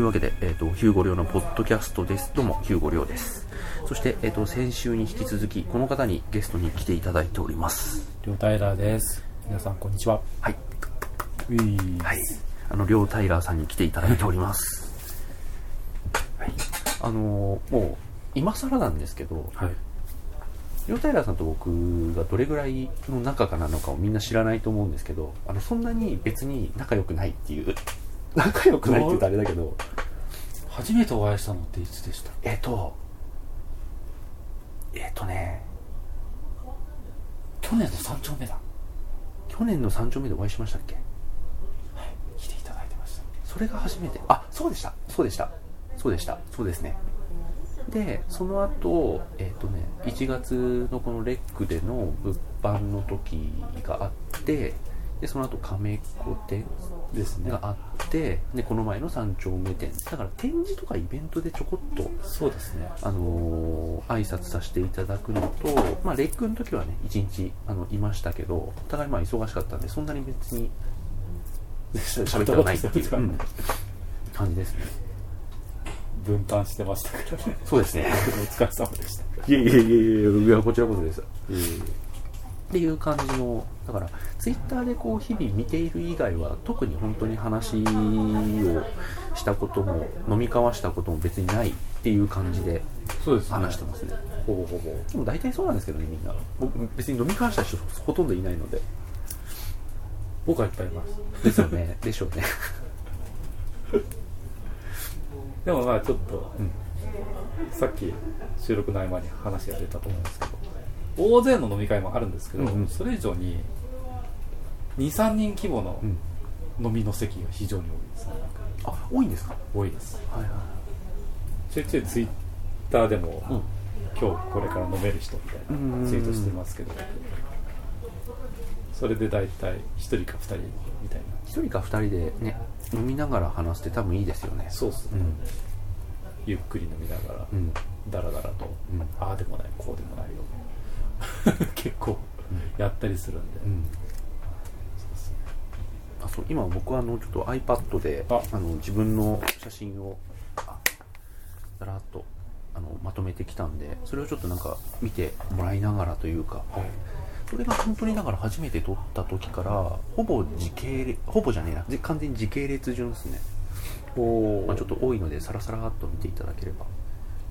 というわけで、えっ、と、ヒューゴリョウのポッドキャストです。どうも、ヒューゴリョウです。そして、えっ、と、先週に引き続き、この方にゲストに来ていただいております。りょうタイラーです。皆さん、こんにちは。はい。ういはい。あの、りょうタイラーさんに来ていただいております。はい。あのーもう、今更なんですけど、はい。りょうタイラーさんと僕がどれぐらいの仲かなのかをみんな知らないと思うんですけど、あの、そんなに別に仲良くないっていう、仲良くないって言うとあれだけど、初めてお会いしたのっていつでした？えっ、と、えっ、とね、去年の三丁目だ。去年の三丁目でお会いしましたっけ？来ていただいてました。それが初めて。あそうでした。そうでした。そうでした。そうですね。でその後えっ、とね1月のこのレックでの物販の時があってでその後亀子店ですね。が。あってでこの前の三丁目店だから展示とかイベントでちょこっとそうですね。あのー挨拶させていただくのと、まあ、レックの時はね、一日あのいましたけど、お互いまあ忙しかったんで、そんなに別にし 喋ってはないっていう、そううん感じですね。分担してましたからね。そうですね。お疲れ様でした。いやいやいやいや、いやこちらこそです。っていう感じの、だから、ツイッターでこう日々見ている以外は、特に本当に話をしたことも、飲み交わしたことも別にないっていう感じでそうですね。話してますね。ほぼほぼ。でも大体そうなんですけどね、みんな。僕、別に飲み交わした人ほとんどいないので。僕はいっぱいいます。ですよね。でしょうね。でもまあちょっと、うんさっき収録の合間に話が出たと思うんですけど、大勢の飲み会もあるんですけど、うんうんそれ以上に、2、3人規模のうん。飲みの席が非常に多いですね。あ、多いんですか？多いです。はいはい。ちょいちょいツイッターでも、うん。今日これから飲める人みたいなツイートしてますけどそれで大体1人か2人みたいな一人か二人でね、飲みながら話して多分いいですよね。そうっすね、うん。ゆっくり飲みながら、うん。ダラダラと、うんああでもないこうでもないよ 結構やったりするんで、うん。あ、そう、今僕はあの、ちょっと iPad で、あ。あの、自分の写真を、あだらっと、あの、まとめてきたんで、それをちょっとなんか見てもらいながらというか、はい。それが本当にだから初めて撮った時からほぼ時系列ほぼじゃねえなじ完全に時系列順ですね、おまあ、ちょっと多いのでさらさらっと見ていただければ。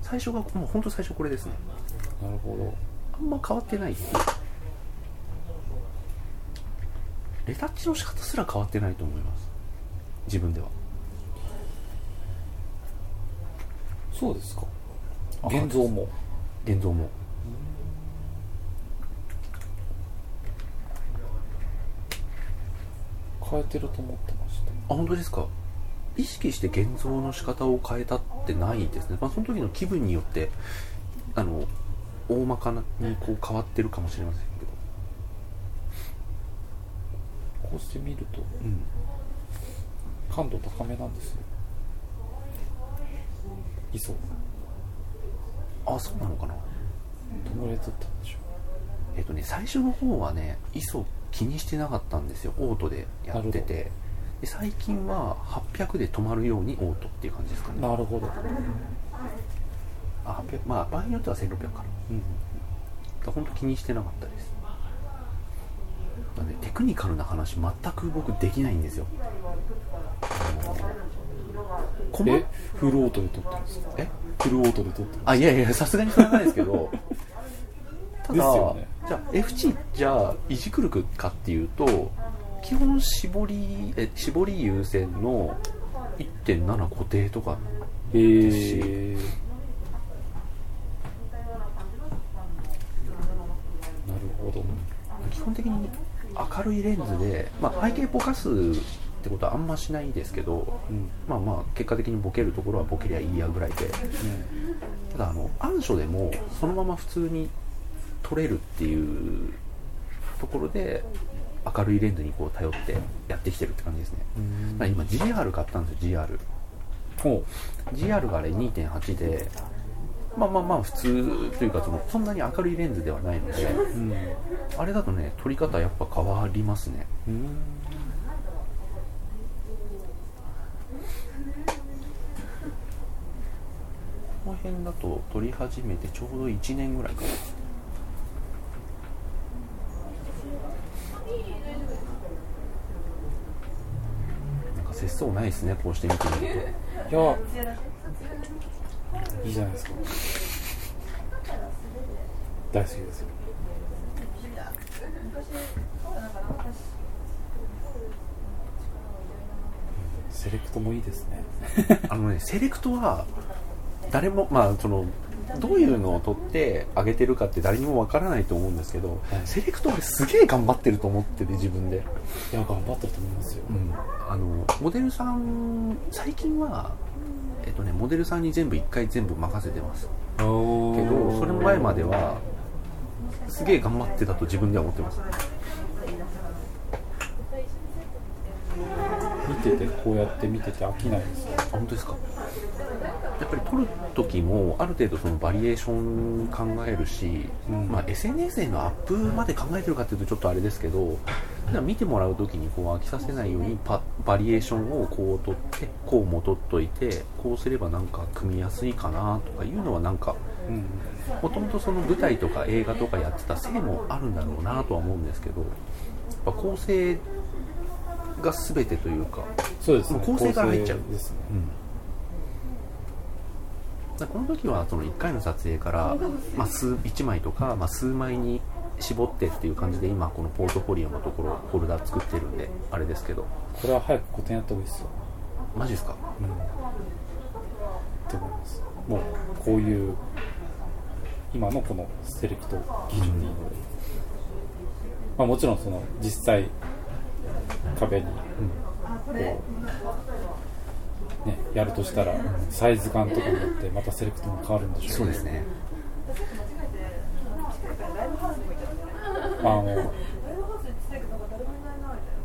最初がもう本当最初これですね。なるほど。あんま変わってないっていうレタッチの仕方すら変わってないと思います。自分では。そうですか。あ現像も。現像も。変えてると思ってました。あ本当ですか。意識して現像の仕方を変えたってないですね、まあ、その時の気分によってあの大まかにこう変わってるかもしれませんけどこうして見るとうん。感度高めなんですよ。いそ。うあそうなのかな？どのぐらい撮ったんでしょえっとね最初の方はね ISO 気にしてなかったんですよ。オートでやってて。で最近は800で止まるようにオートっていう感じですかね。うなるほど。あ800まあ場合によっては1600かな。うん。本当気にしてなかったです。だからねテクニカルな話全く僕できないんですよ。え？フルオートで撮ってるんです。かえ？フルオートで撮ってるんです。かあいやいやさすがにそれはないですけど。ただ、ね。じゃあ F 値じゃあいじくるくかっていうと基本絞りえ絞り優先の1.7固定とかえー、なるほど。基本的に明るいレンズで、まあ、背景ぼかすってことはあんましないですけど、うん。まあまあ結果的にボケるところはボケりゃいいやぐらいで。ただあの暗所でもそのまま普通に撮れるっていうところで明るいレンズにこう頼ってやってきてるって感じですね、うん。今 GR 買ったんですよ GR ほ GR があれ2.8でまあまあまあ普通というかそのそんなに明るいレンズではないのでううん。あれだとね撮り方やっぱ変わりますね。うんの辺だと撮り始めてちょうど1年ぐらいかな。なんか節操ないですねこうして見てみると。いやいいじゃないですか。大好きですよ。セレクトもいいですね。あのねセレクトは誰もまあそのどういうのを取ってあげてるかって誰にもわからないと思うんですけど、はい、セレクト俺すげえ頑張ってると思ってて自分で。いや頑張ってると思いますよ、うん、あのモデルさん最近はえっとねモデルさんに全部一回全部任せてます。けどそれ前まではすげえ頑張ってたと自分では思ってます。見ててこうやって見てて飽きないですあ本当ですか？やっぱり撮る時もある程度そのバリエーション考えるし、うん、まあ、SNS へのアップまで考えてるかっていうとちょっとあれですけど見てもらう時にこう飽きさせないようにパバリエーションをこう取ってこうも取っといてこうすればなんか組みやすいかなとかいうのはなんかもともとその舞台とか映画とかやってたせいもあるんだろうなとは思うんですけどやっぱ構成が全てというかそうです、ね、構成から入っちゃう。んですね、うん。この時はその1回の撮影から、まあ、数1枚とか、まあ、数枚に絞ってっていう感じで今このポートフォリオのところホルダー作ってるんであれですけど。これは早く個展やった方がいいですよマジですか？うん。って思います。もうこういう今のこのセレクト基準でいいまあ、もちろんその実際壁にこう、ね、やるとしたらサイズ感とかによってまたセレクトも変わるんでしょうそうですねあの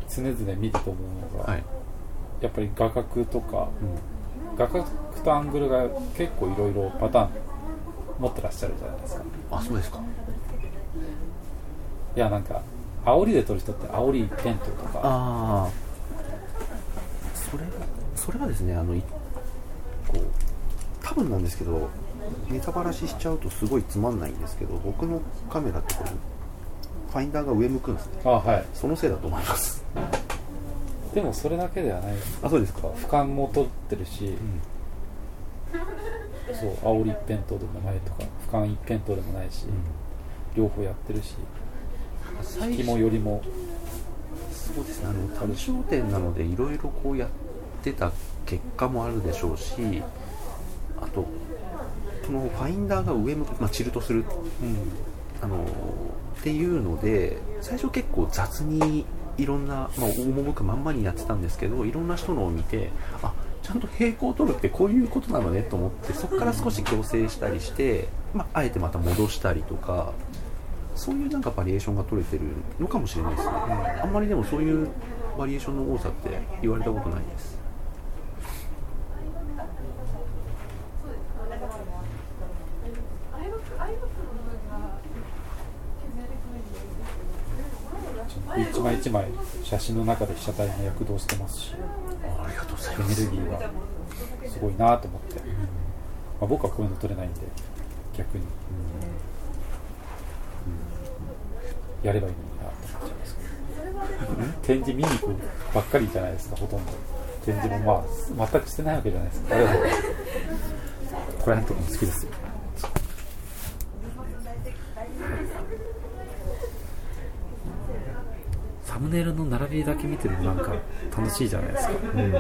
常々見てと思うのが、はい、やっぱり画角とか、うん、画角とアングルが結構いろいろパターン持ってらっしゃるじゃないですか。あそうですか。いやなんか煽りで撮る人って煽りテントとかああそれそれはですねあのこう多分なんですけどネタばらししちゃうとすごいつまんないんですけど僕のカメラってこれファインダーが上向くんですね。あはい。そのせいだと思います。でもそれだけではない。あそうですか。俯瞰も撮ってるし、うん、そう煽り一辺倒でもないとか俯瞰一辺倒でもないし、うん、両方やってるし引きもよりも。そうですね。あの単焦点なのでいろいろこうやってた結果もあるでしょうしあとこのファインダーが上向く、まあ、チルトする、うん、あのっていうので最初結構雑にいろんな、まあ、赴くまんまにやってたんですけどいろんな人のを見てあちゃんと平行を取るってこういうことなのねと思ってそこから少し矯正したりして、まあ、あえてまた戻したりとかそういうなんかバリエーションが取れてるのかもしれないですね、あんまりでもそういうバリエーションの多さって言われたことないです一枚一枚写真の中で被写体が躍動してますしありがとうございます。エネルギーがすごいなと思って、まあ、僕はこういうの撮れないんで逆に、うん。やればいいのになって思っちゃいますけど。展示見に行くばっかりじゃないですかほとんど。展示もまあ全くしてないわけじゃないですか。ありがとうございます。これとかも好きですよサムネイルの並びだけ見てるのなんか楽しいじゃないですか、うん、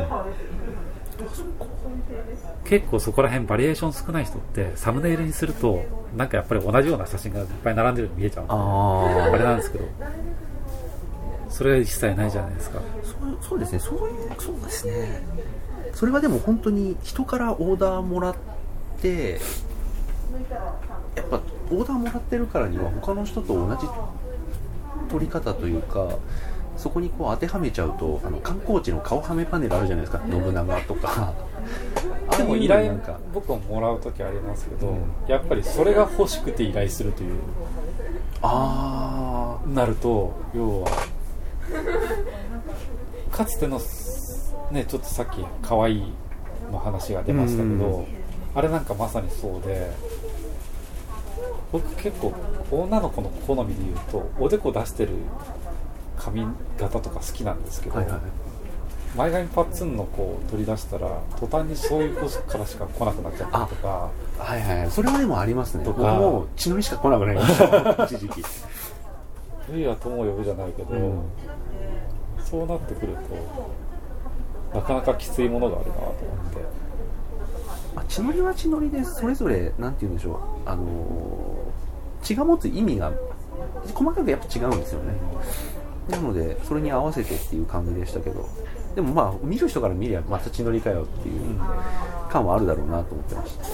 結構そこら辺バリエーション少ない人ってサムネイルにするとなんかやっぱり同じような写真がいっぱい並んでるように見えちゃうああれなんですけど。それが一切ないじゃないですか。そうそうですね。そういうそうですね。それはでも本当に人からオーダーもらってやっぱオーダーもらってるからには他の人と同じ撮り方というかそこにこう当てはめちゃうとあの観光地の顔はめパネルあるじゃないですか。信長とか。でも依頼僕ももらう時ありますけど、うん、やっぱりそれが欲しくて依頼するという。ああ。なると要はかつてのねちょっとさっき可愛いの話が出ましたけど、うん、あれなんかまさにそうで僕結構女の子の好みで言うとおでこ出してる髪型とか好きなんですけど、はいはい、前髪パッツンの子を取り出したら途端にそういう子からしか来なくなっちゃったりとかはいはいそれはでもありますね。とか。もう血のりしか来なくなりました 一時期。ルイは友を呼ぶじゃないけど、うん、そうなってくるとなかなかきついものがあるなと思ってまあ、血のりは血のりでそれぞれなんて言うんでしょう。あのー、血が持つ意味が細かくやっぱ違うんですよね。なのでそれに合わせてっていう感じでしたけど。でもまあ見る人から見りゃまた血のりかよっていう感はあるだろうなと思ってました。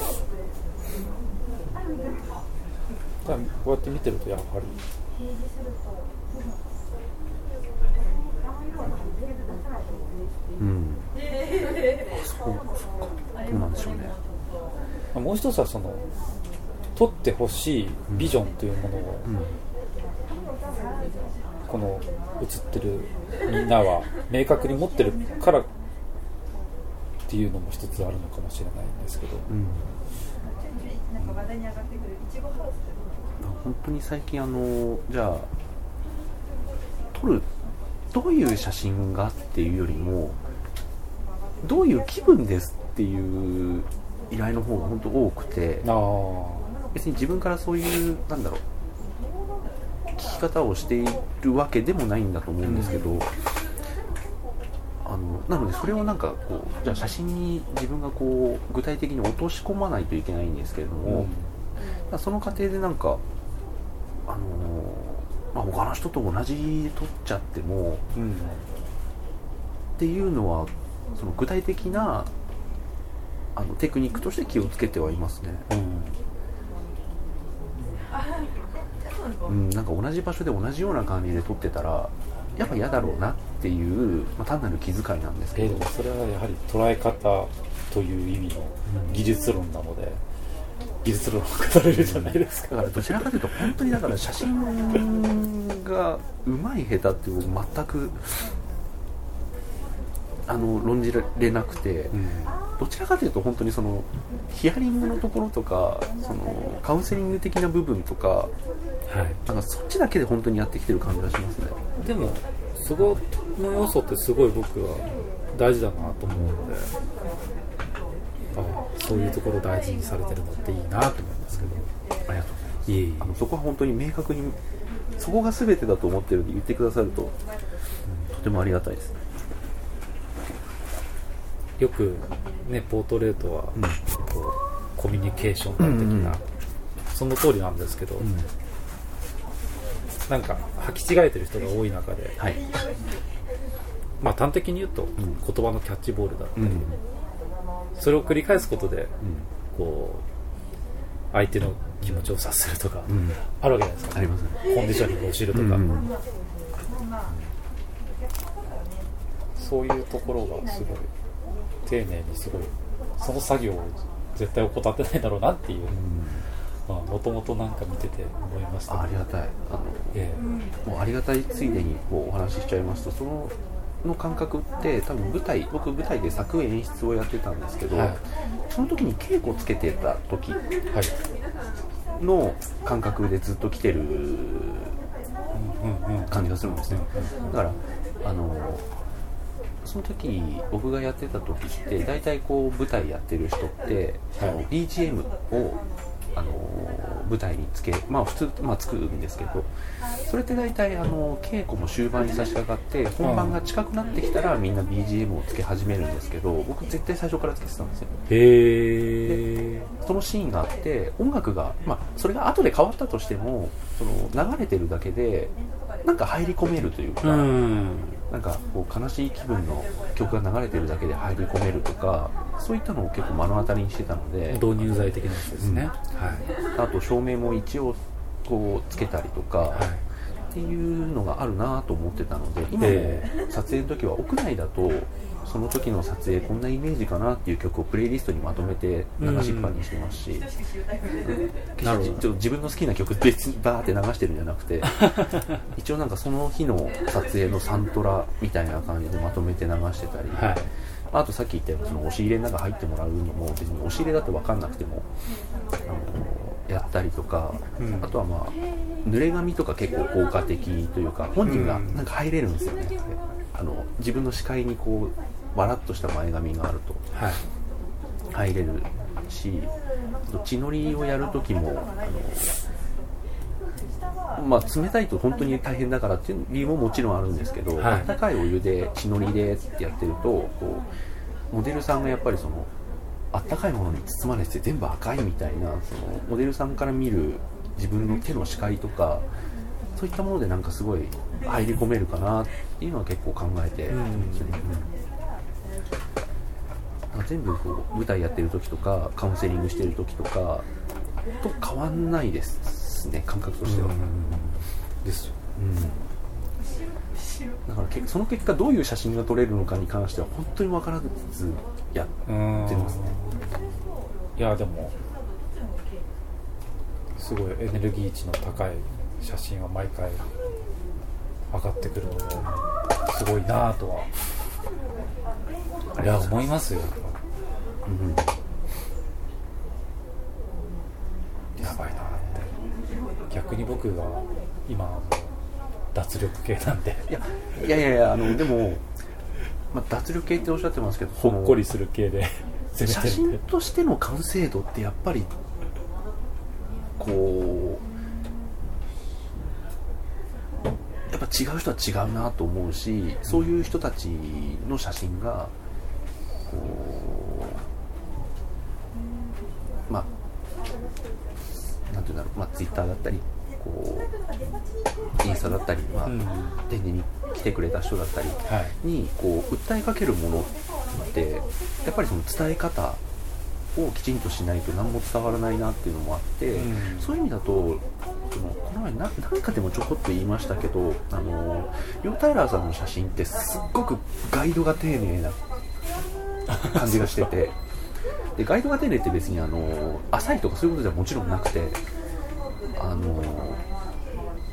こうやって見てるとやっぱり。うん。そうそうかどうなんでしょうね。もう一つはその取ってほしいビジョンというものを、うん。この映ってるみんなは 明確に持ってるからっていうのも一つあるのかもしれないんですけど、うん、本当に最近あのじゃあ撮るどういう写真がっていうよりもどういう気分ですっていう依頼の方が本当多くて別に自分からそういうなんだろう聞き方をしているわけでもないんだと思うんですけど、うん、あのなのでそれをなんかこうじゃあ写真に自分がこう具体的に落とし込まないといけないんですけれども、うん、その過程でなんかあのまあ、他の人と同じ撮っちゃっても、うん、っていうのはその具体的なあのテクニックとして気をつけてはいますね。うん、なんか同じ場所で同じような感じで撮ってたらやっぱ嫌だろうなっていう、まあ、単なる気遣いなんですけど、えー、それはやはり捉え方という意味の技術論なので、技術論を語れるじゃないですか。だからどちらかというと本当にだから写真がうまい下手っていう全くあの論じられなくて、うん、どちらかというと本当にそのヒアリングのところとかそのカウンセリング的な部分とか,、はい、なんかそっちだけで本当にやってきてる感じがしますね。でもそこの要素ってすごい僕は大事だなと思うので、あそういうところ大事にされてるのっていいなと思いますけど。ありがとうございますいえいえ。あのそこは本当に明確にそこが全てだと思ってるんで言ってくださると、うん、とてもありがたいですよくねポートレートは、うん、こうコミュニケーション的な、うんうん、その通りなんですけど、うん、なんか履き違えてる人が多い中で、はい、まあ端的に言うと、言葉のキャッチボールだったり、それを繰り返すことで、こう相手の気持ちを察するとか、あるわけじゃないですか、ありますね、コンディショニングを知るとか、うんうん、そういうところがすごい丁寧にすごいその作業を絶対怠ってないだろうなっていうもともとなんか見てて思いました、ありがたい。あの、ええ、もうありがたいついでにこうお話ししちゃいますとそのの感覚って多分舞台僕舞台で作演出をやってたんですけど、はい、その時に稽古つけてた時の感覚でずっと来てる感じがするんですね。だからあのその時僕がやってた時って大体こう舞台やってる人って、はい、BGM をあの舞台につけまあ普通、まあ、作るんですけどそれって大体あの稽古も終盤に差し掛かって本番が近くなってきたらみんな BGM をつけ始めるんですけど僕絶対最初からつけてたんですよ。へえそのシーンがあって音楽が、まあ、それが後で変わったとしてもその流れてるだけでなんか入り込めるというか、うんなんかこう悲しい気分の曲が流れてるだけで入り込めるとかそういったのを結構目の当たりにしてたので。導入剤的なやつですね、うん、はい、あと照明も一応こうつけたりとか、はい、っていうのがあるなと思ってたので今も撮影の時は屋内だとその時の撮影こんなイメージかなっていう曲をプレイリストにまとめて流しっぱにしてますし、うん、自分の好きな曲別にバーって流してるんじゃなくて 一応なんかその日の撮影のサントラみたいな感じでまとめて流してたり。あとさっき言ったようにその押し入れの中入ってもらうのも別に押し入れだと分かんなくてもやったりとか、うん、あとはまあ濡れ紙とか結構効果的というか本人がなんか入れるんですよね、うん、あの自分の視界にこうわらっとした前髪があると入れるし、血のりをやるときもあのまあ、冷たいと本当に大変だからっていう理由ももちろんあるんですけど、はい、温かいお湯で血のりでってやってるとこうモデルさんがやっぱりそのあったかいものに包まれて全部赤いみたいなそのモデルさんから見る自分の手の視界とかそういったものでなんかすごい入り込めるかなっていうのは結構考えてますね。うん、全部こう舞台やってる時とかカウンセリングしてる時とかと変わんないですね感覚としては、ですよ、うん、だからその結果どういう写真が撮れるのかに関しては本当に分からずやってますね。いやでもすごいエネルギー値の高い写真は毎回上がってくるのですごいなとはいや思いますよ、うん。逆に僕が今脱力系なんで。いやいやいやいやあのでも、まあ、脱力系っておっしゃってますけどほっこりする系で写真としての完成度ってやっぱりこうやっぱ違う人は違うなと思うしそういう人たちの写真がこうまあなんていうんだろう、まあ、ツイッターだったりこうインスタだったり、まあ、展示に来てくれた人だったりに、こう訴えかけるものってやっぱりその伝え方をきちんとしないと何も伝わらないなっていうのもあって、うん、そういう意味だとそのこの前な何かでもちょこっと言いましたけどあのヨータイラーさんの写真ってすっごくガイドが丁寧な感じがしてて でガイドが丁寧って別にあの浅いとかそういうことではもちろんなくてあの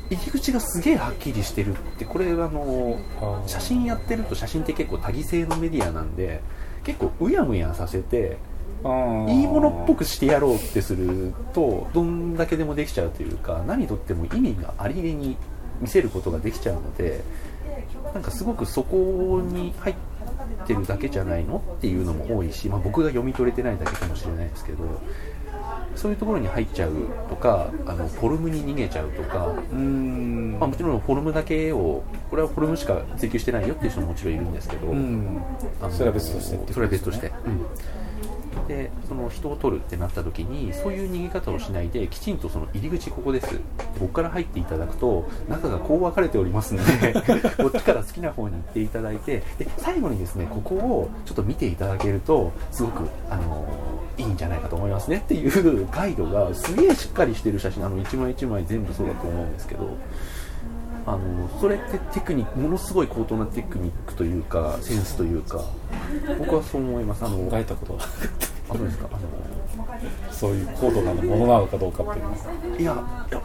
入り口がすげえはっきりしてるってこれあの写真やってると写真って結構多義性のメディアなんで結構うやむやさせていいものっぽくしてやろうってするとどんだけでもできちゃうというか何とっても意味がありげに見せることができちゃうのでなんかすごくそこに入ってるだけじゃないのっていうのも多いし、まあ、僕が読み取れてないだけかもしれないですけどそういうところに入っちゃうとかあのフォルムに逃げちゃうとかうん、まあ、もちろんフォルムだけをこれはフォルムしか追求してないよっていう人ももちろんいるんですけど、あのそれは別としてそれは別として、うんでその人を取るってなった時にそういう逃げ方をしないできちんとその入り口ここです。ここから入っていただくと中がこう分かれておりますので こっちから好きな方に行っていただいてで最後にですねここをちょっと見ていただけるとすごくあのいいんじゃないかと思いますねっていうガイドがすげえしっかりしてる写真あの一枚一枚全部そうだと思うんですけどあのそれってテクニックものすごい高等なテクニックというかセンスというか僕はそう思います。あの考えたことはあそうですかあのそういう高度なものなのかどうかっていう。のはいやいや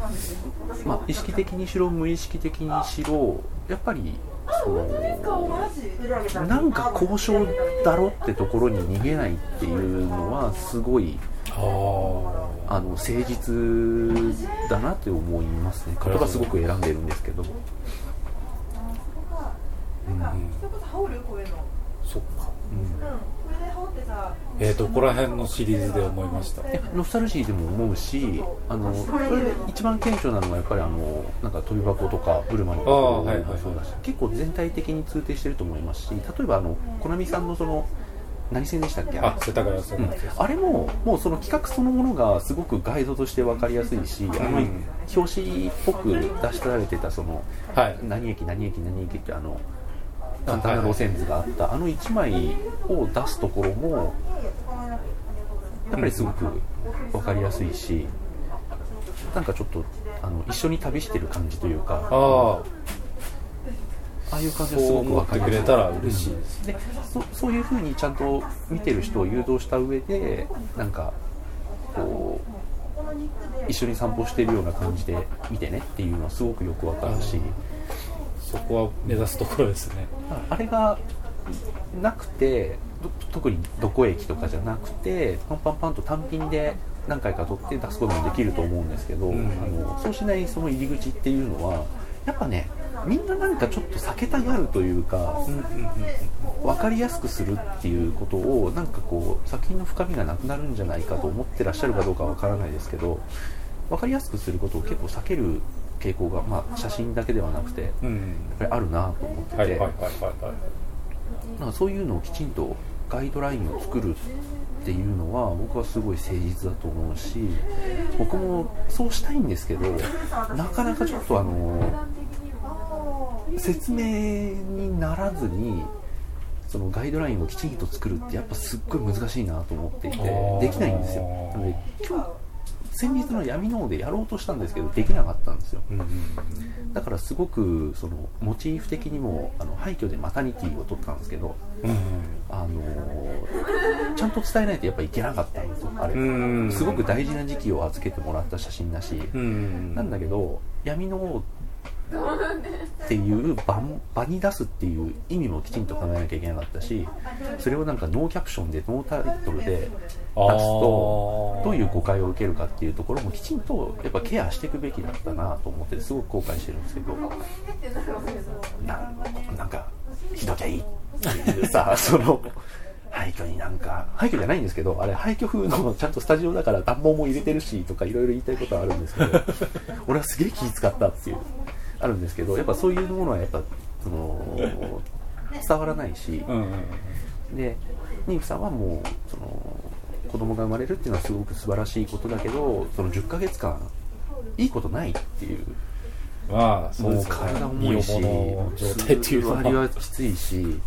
まあ意識的にしろ無意識的にしろやっぱりそのなんか交渉だろってところに逃げないっていうのはすごいあの誠実だなって思いますね。言葉すごく選んでるんですけど、うん、そっか、うんえー、どこら辺のシリーズで思いました。ノスタルジーでも思うしあのそれで一番顕著なのはやっぱりあのなんか飛び箱とかブルマのことがそうだし、結構全体的に通底してると思いますし例えばあのコナミさんのその何線でしたっけ？あ世田谷線、うん、あれももうその企画そのものがすごくガイドとして分かりやすいし、うん、あの表紙っぽく出しられてたその、はい、何駅何駅何駅ってあの簡単な路線図があった。あの1枚を出すところもやっぱりすごく分かりやすいしなんかちょっとあの一緒に旅してる感じというかああいう感じがすごく分かってくれたら嬉しいです、でそそういうふうにちゃんと見てる人を誘導した上でなんかこう一緒に散歩してるような感じで見てねっていうのはすごくよく分かるし。そこは目指すところですね。あれがなくて特にどこ駅とかじゃなくてパンパンパンと単品で何回か取って出すこともできると思うんですけど、うん、あのそうしないその入り口っていうのはやっぱねみんななんかちょっと避けたがるというか、分かりやすくするっていうことをなんかこう作品の深みがなくなるんじゃないかと思ってらっしゃるかどうかわからないですけど分かりやすくすることを結構避ける傾向が、まあ、写真だけではなくて、やっぱりあるなと思ってて。そういうのをきちんとガイドラインを作るっていうのは僕はすごい誠実だと思うし僕もそうしたいんですけどなかなかちょっとあの説明にならずにそのガイドラインをきちんと作るってやっぱすっごい難しいなと思っていてできないんですよ。なので今日先日の闇の方でやろうとしたんですけどできなかったんですよ、だからすごくそのモチーフ的にもあの廃墟でマタニティを取ったんですけど、あのちゃんと伝えないとやっぱいけなかったんですよあれ、すごく大事な時期を預けてもらった写真だし、なんだけど闇の王っていう場場に出すっていう意味もきちんと考えなきゃいけなかったしそれをなんかノーキャプションでノータイトルで出すとどういう誤解を受けるかっていうところもきちんとやっぱケアしていくべきだったなと思ってすごく後悔してるんですけどななんかひどきゃいいっていうさ その廃墟になんか廃墟じゃないんですけどあれ廃墟風のちゃんとスタジオだから暖房も入れてるしとかいろいろ言いたいことはあるんですけど俺はすげえ気使ったっていうあるんですけどやっぱそういうものはやっぱその伝わらないし、で妊婦さんはもうその子供が生まれるっていうのはすごく素晴らしいことだけどその10ヶ月間いいことないっていう。まあ、そうですね、体重いし、状態っていうのはきついし、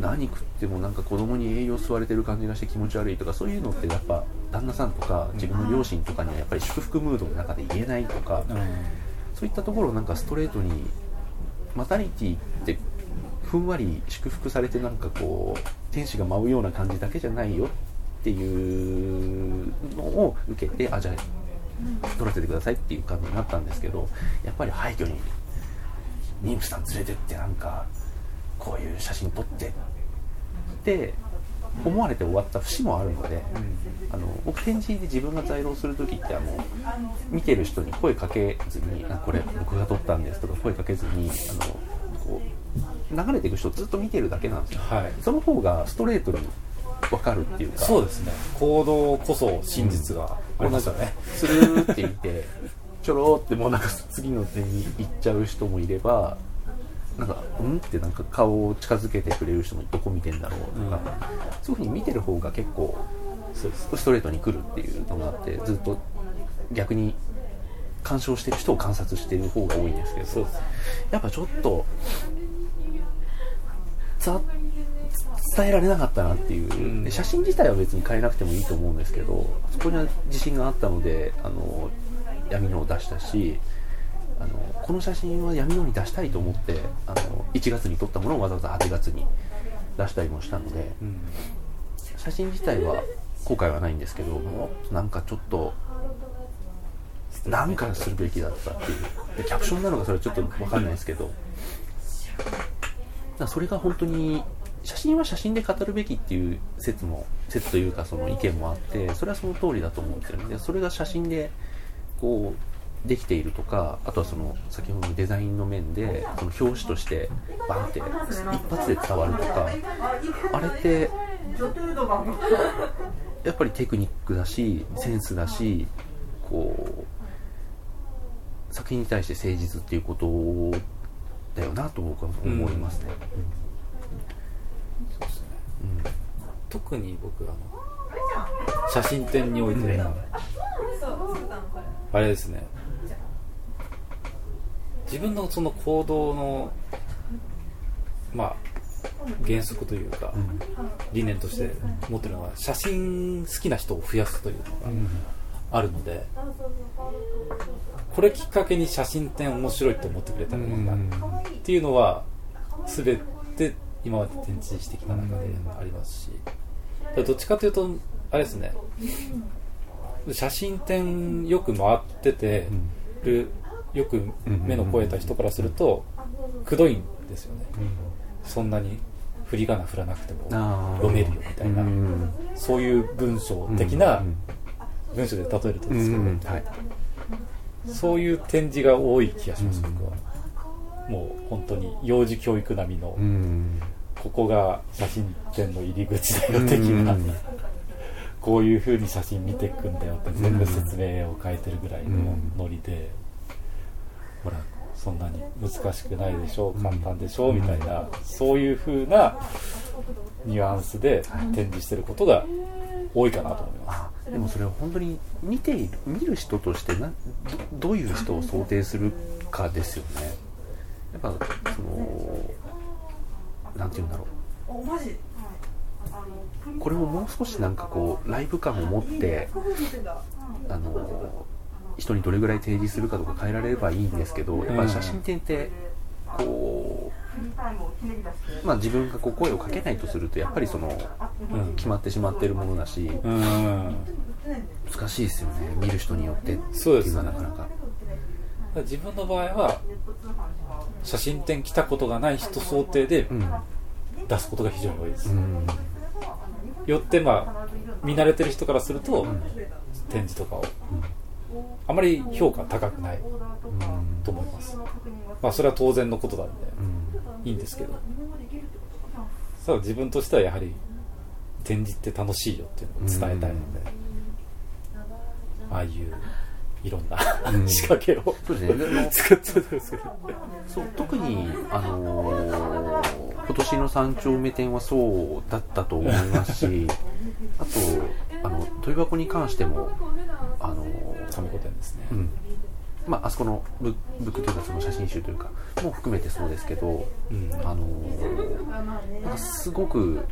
何食ってもなんか子供に栄養吸われてる感じがして気持ち悪いとか、そういうのってやっぱ旦那さんとか自分の両親とかにはやっぱり祝福ムードの中で言えないとか、うんそういったところをなんかストレートにマタニティってふんわり祝福されてなんかこう天使が舞うような感じだけじゃないよっていうのを受けてあじゃあ撮らせてくださいっていう感じになったんですけどやっぱり廃墟に妊婦さん連れてってなんかこういう写真撮ってで思われて終わった節もあるので、あの僕展示で自分が在廊する時ってあの見てる人に声かけずに「あこれ僕が撮ったんです」とか声かけずにあのこう流れていく人ずっと見てるだけなんですよ、はい、その方がストレートに分かるっていうかそうですね。行動こそ真実がありますよね、うん、スルーって言ってちょろってもうなんか次の点に行っちゃう人もいればなんかうんってなんか顔を近づけてくれる人もどこ見てんだろうとか、うん、そういうふうに見てる方が結構ストレートに来るっていうのがあってずっと逆に鑑賞してる人を観察してる方が多いんですけどやっぱちょっと伝えられなかったなっていう、うん、写真自体は別に変えなくてもいいと思うんですけどそこには自信があったのであの闇のを出したしあのこの写真は闇のに出したいと思ってあの1月に撮ったものをわざわざ8月に出したりもしたので、うん、写真自体は後悔はないんですけどもなんかちょっと何かするべきだったっていう。でキャプションなのかそれはちょっと分かんないですけど。だそれが本当に写真は写真で語るべきっていう説も説というかその意見もあってそれはその通りだと思うんですよねでそれが写真でこうできているとかあとはその先ほどのデザインの面でその表紙としてバンって一発で伝わるとかあれってやっぱりテクニックだしセンスだしこう作品に対して誠実っていうことだよなと僕は思いますね。そうですね、うん、特に僕あの写真展において、うん、あれですね自分のその行動のまあ原則というか、うん、理念として持ってるのは写真好きな人を増やすというのがあるので、これきっかけに写真展面白いと思ってくれたらいいなっていうのは全て今まで展示してきた中でありますしどっちかというとあれですね写真展よく回っててるよく目の肥えた人からするとくどいんですよね、そんなに振り仮名振らなくても読めるよみたいな、そういう文章的な文章で例えるとですけど、はい、そういう展示が多い気がします、僕は。もう本当に幼児教育並みの、ここが写真展の入り口だよ的な、こういうふうに写真見ていくんだよって全部説明を書いてるぐらいのノリで、ほらそんなに難しくないでしょう簡単でしょうみたいなそういうふうなニュアンスで展示してることが多いかなと思います。でもそれは本当に見ている見る人としてなどういう人を想定するかですよね。やっぱその何て言うんだろう。これももう少しなんかこうライブ感を持ってあの人にどれぐらい提示するかとか変えられればいいんですけどやっぱ写真展ってこう、まあ、自分がこう声をかけないとするとやっぱりその、うん、決まってしまってるものだし、うん、難しいですよね見る人によってっていうのはなかなか。自分の場合は写真展来たことがない人想定で出すことが非常に多いです、うん、よってまあ見慣れてる人からすると、展示とかをあまり評価高くないと思います、まあ、それは当然のことなんでいいんですけど。ただ自分としてはやはり展示って楽しいよっていうのを伝えたいので、ああいういろんな仕掛けを、そうですね。作ってたんですけど。そう特に、あのー、今年の三丁目店はそうだったと思いますしあとあの問い箱に関しても亀子店ですね、うん。まあ、あそこのブックというかその写真集というかも含めてそうですけど、うん、あのなんかすごく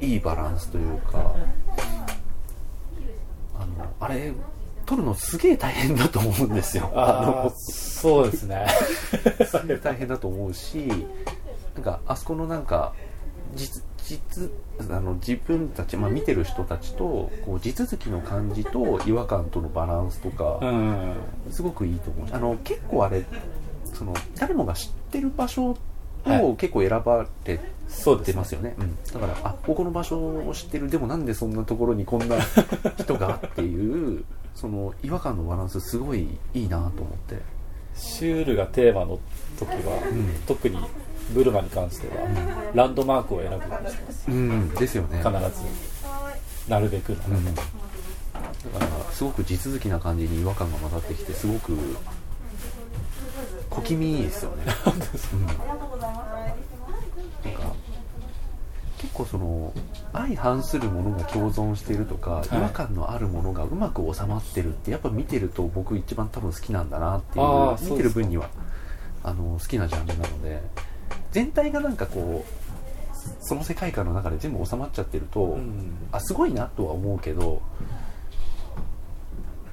いいバランスというかあのあれ撮るのすげえ大変だと思うんですよ。あのそうですね。すげえ大変だと思うしなんかあそこのなんか実実あの自分たち、まあ、見てる人たちとこう地続きの感じと違和感とのバランスとか、すごくいいと思う。あの結構あれその誰もが知ってる場所を結構選ばれてますよね、はい、うん、だからあここの場所を知ってる。でもなんでそんなところにこんな 人がっていうその違和感のバランスすごいいいなと思って。シュールがテーマの時は、うん、特にブルマに関しては、ランドマークを選ぶようにしてます、うん、ですよね。必ず。なるべく。な、うん、だからすごく地続きな感じに違和感が混ざってきてすごく小気味いいですよね、うん、なんか結構その相反するものが共存しているとか、違和感のあるものがうまく収まってるってやっぱ見てると僕一番多分好きなんだなっていう見てる分にはあの好きなジャンルなので全体がなんかこうその世界観の中で全部収まっちゃってると、うん、あすごいなとは思うけど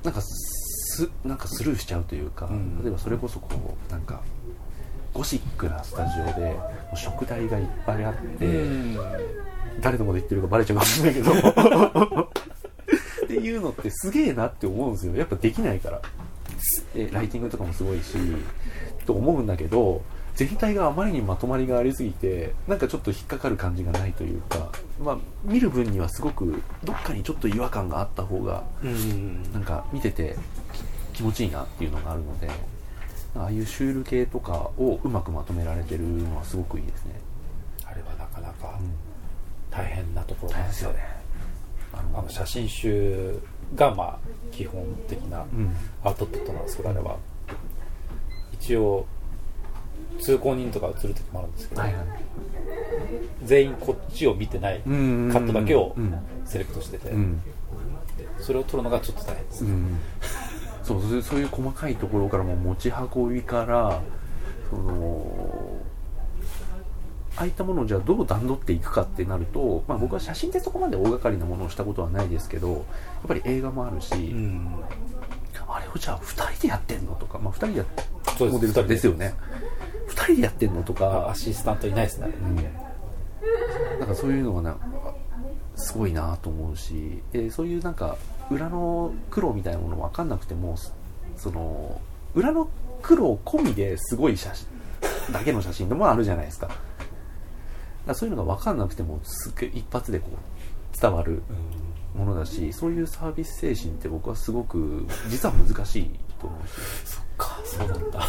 なんかすなんかスルーしちゃうというか、うん、例えばそれこそこうなんかゴシックなスタジオで食材がいっぱいあって、うん、誰のこと言ってるかバレちゃうかもしれないけど。っていうのってすげえなって思うんですよ。やっぱできないから。えライティングとかもすごいしと思うんだけど全体があまりにまとまりがありすぎてなんかちょっと引っかかる感じがないというか、まあ、見る分にはすごくどっかにちょっと違和感があった方が、なんか見てて気持ちいいなっていうのがあるのでああいうシュール系とかをうまくまとめられてるのはすごくいいですね。あれはなかなか大変なところなんですよね、あの写真集がまあ基本的なアウトプットなんですけど、あれは。一応通行人とか映る時もあるんですけど、はいはい、全員こっちを見てないカットだけをセレクトしてて、それを撮るのがちょっと大変です、うん、そうそういう細かいところからも持ち運びからそのああいったものをじゃあどう段取っていくかってなると、まあ、僕は写真でそこまで大掛かりなものをしたことはないですけどやっぱり映画もあるし、うん、あれをじゃあ2人でやってんのとか、まあ、2人でやってモデルですよね2人でやってんのとか。アシスタントいないですね、うん、なんかそういうのがなすごいなと思うし。でそういうなんか裏の苦労みたいなもの分かんなくてもその裏の苦労込みですごい写真だけの写真でもあるじゃないですか。らそういうのが分かんなくてもすっげえ一発でこう伝わるものだしそういうサービス精神って僕はすごく実は難しいと思うしそっかそうなんだ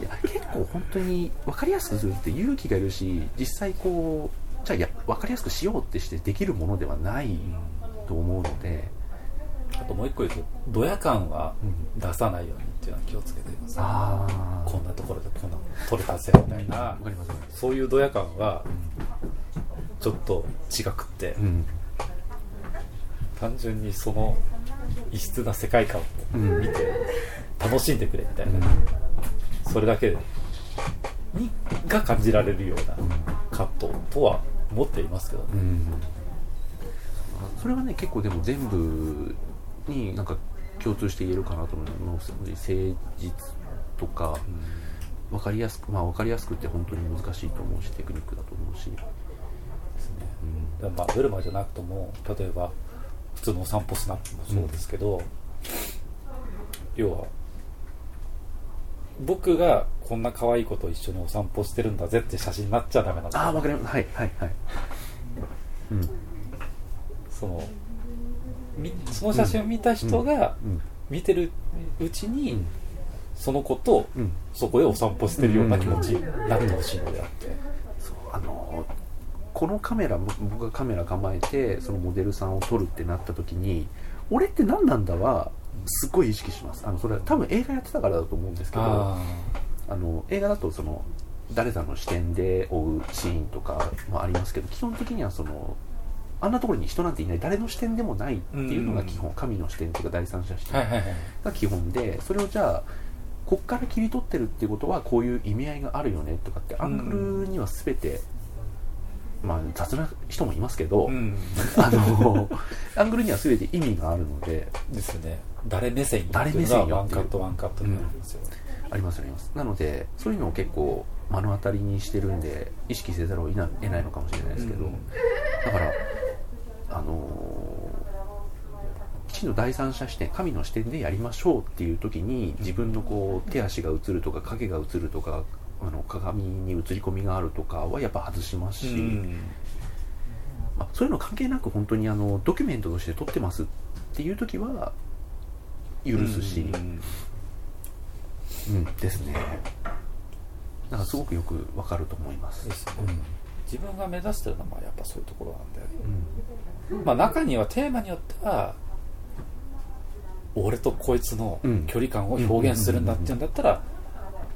いや結構本当に。分かりやすくするって勇気がいるし実際こうじゃあや分かりやすくしようってしてできるものではないと思うので、あともう一個言うとドヤ感は出さないようにっていうのは気をつけています、ああこんなところでこんな取れたぜみたいな。そういうドヤ感はちょっと違くって、うん。単純にその異質な世界観を見て楽しんでくれみたいな、それだけにが感じられるような葛藤とは思っていますけど。ね、うん。それはね結構でも全部になんか共通して言えるかなと思うの誠実とか分かりやすくまあ分かりやすくって本当に難しいと思うしテクニックだと思うし、ですね。だからまあブルマじゃなくとも例えば普通のお散歩スナップもそうですけど、要は僕がこんな可愛い子と一緒にお散歩してるんだぜって写真になっちゃダメなんだ。ああ分かります。はいはいはい。うん。そのみその写真を見た人がうん見てるうちに、うん。その子とうん。そこでお散歩してるような気持ちになってほしいのであって、そうあのこのカメラ僕僕がカメラ構えてそのモデルさんを撮るってなった時に俺って何なんだはすっごい意識します。あのそれは多分映画やってたからだと思うんですけどああの映画だとその誰かの視点で追うシーンとかもありますけど基本的にはそのあんなところに人なんていない。誰の視点でもないっていうのが基本、神の視点っていうか第三者視点が基本でそれをじゃあこっから切り取ってるっていうことはこういう意味合いがあるよねとかってアングルには全て、まあ雑な人もいますけど、うん。あのアングルには全て意味があるのでですよね誰目線誰目線よワンカットワンカットになるんですよ、ありますあります。なのでそういうのを結構目の当たりにしてるんで意識せざるを得ないのかもしれないですけど、うん。だからあのきちんと第三者視点神の視点でやりましょうっていう時に自分のこう手足が映るとか影が映るとかあの鏡に映り込みがあるとかはやっぱ外しますし、まあ、そういうの関係なく本当にあのドキュメントとして撮ってますっていう時は許すし、うん。うん、ですね。だからすごくよくわかると思います。ね。自分が目指してるのはまあやっぱそういうところなんで、うん、まあ、中にはテーマによっては俺とこいつのうん。距離感を表現するんだっていうんだったら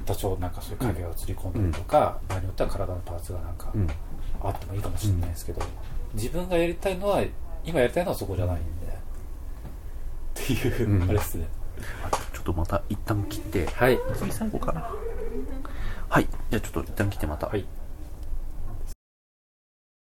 多少なんかそういう影が映り込んでるとか、場合によっては体のパーツがなんかうん、あってもいいかもしれないですけど、自分がやりたいのは今やりたいのはそこじゃないんでっていう、うん。あれですね。あちょっとまた一旦切って、はい。次最後かな。はい、じゃあちょっと一旦切ってまた。はい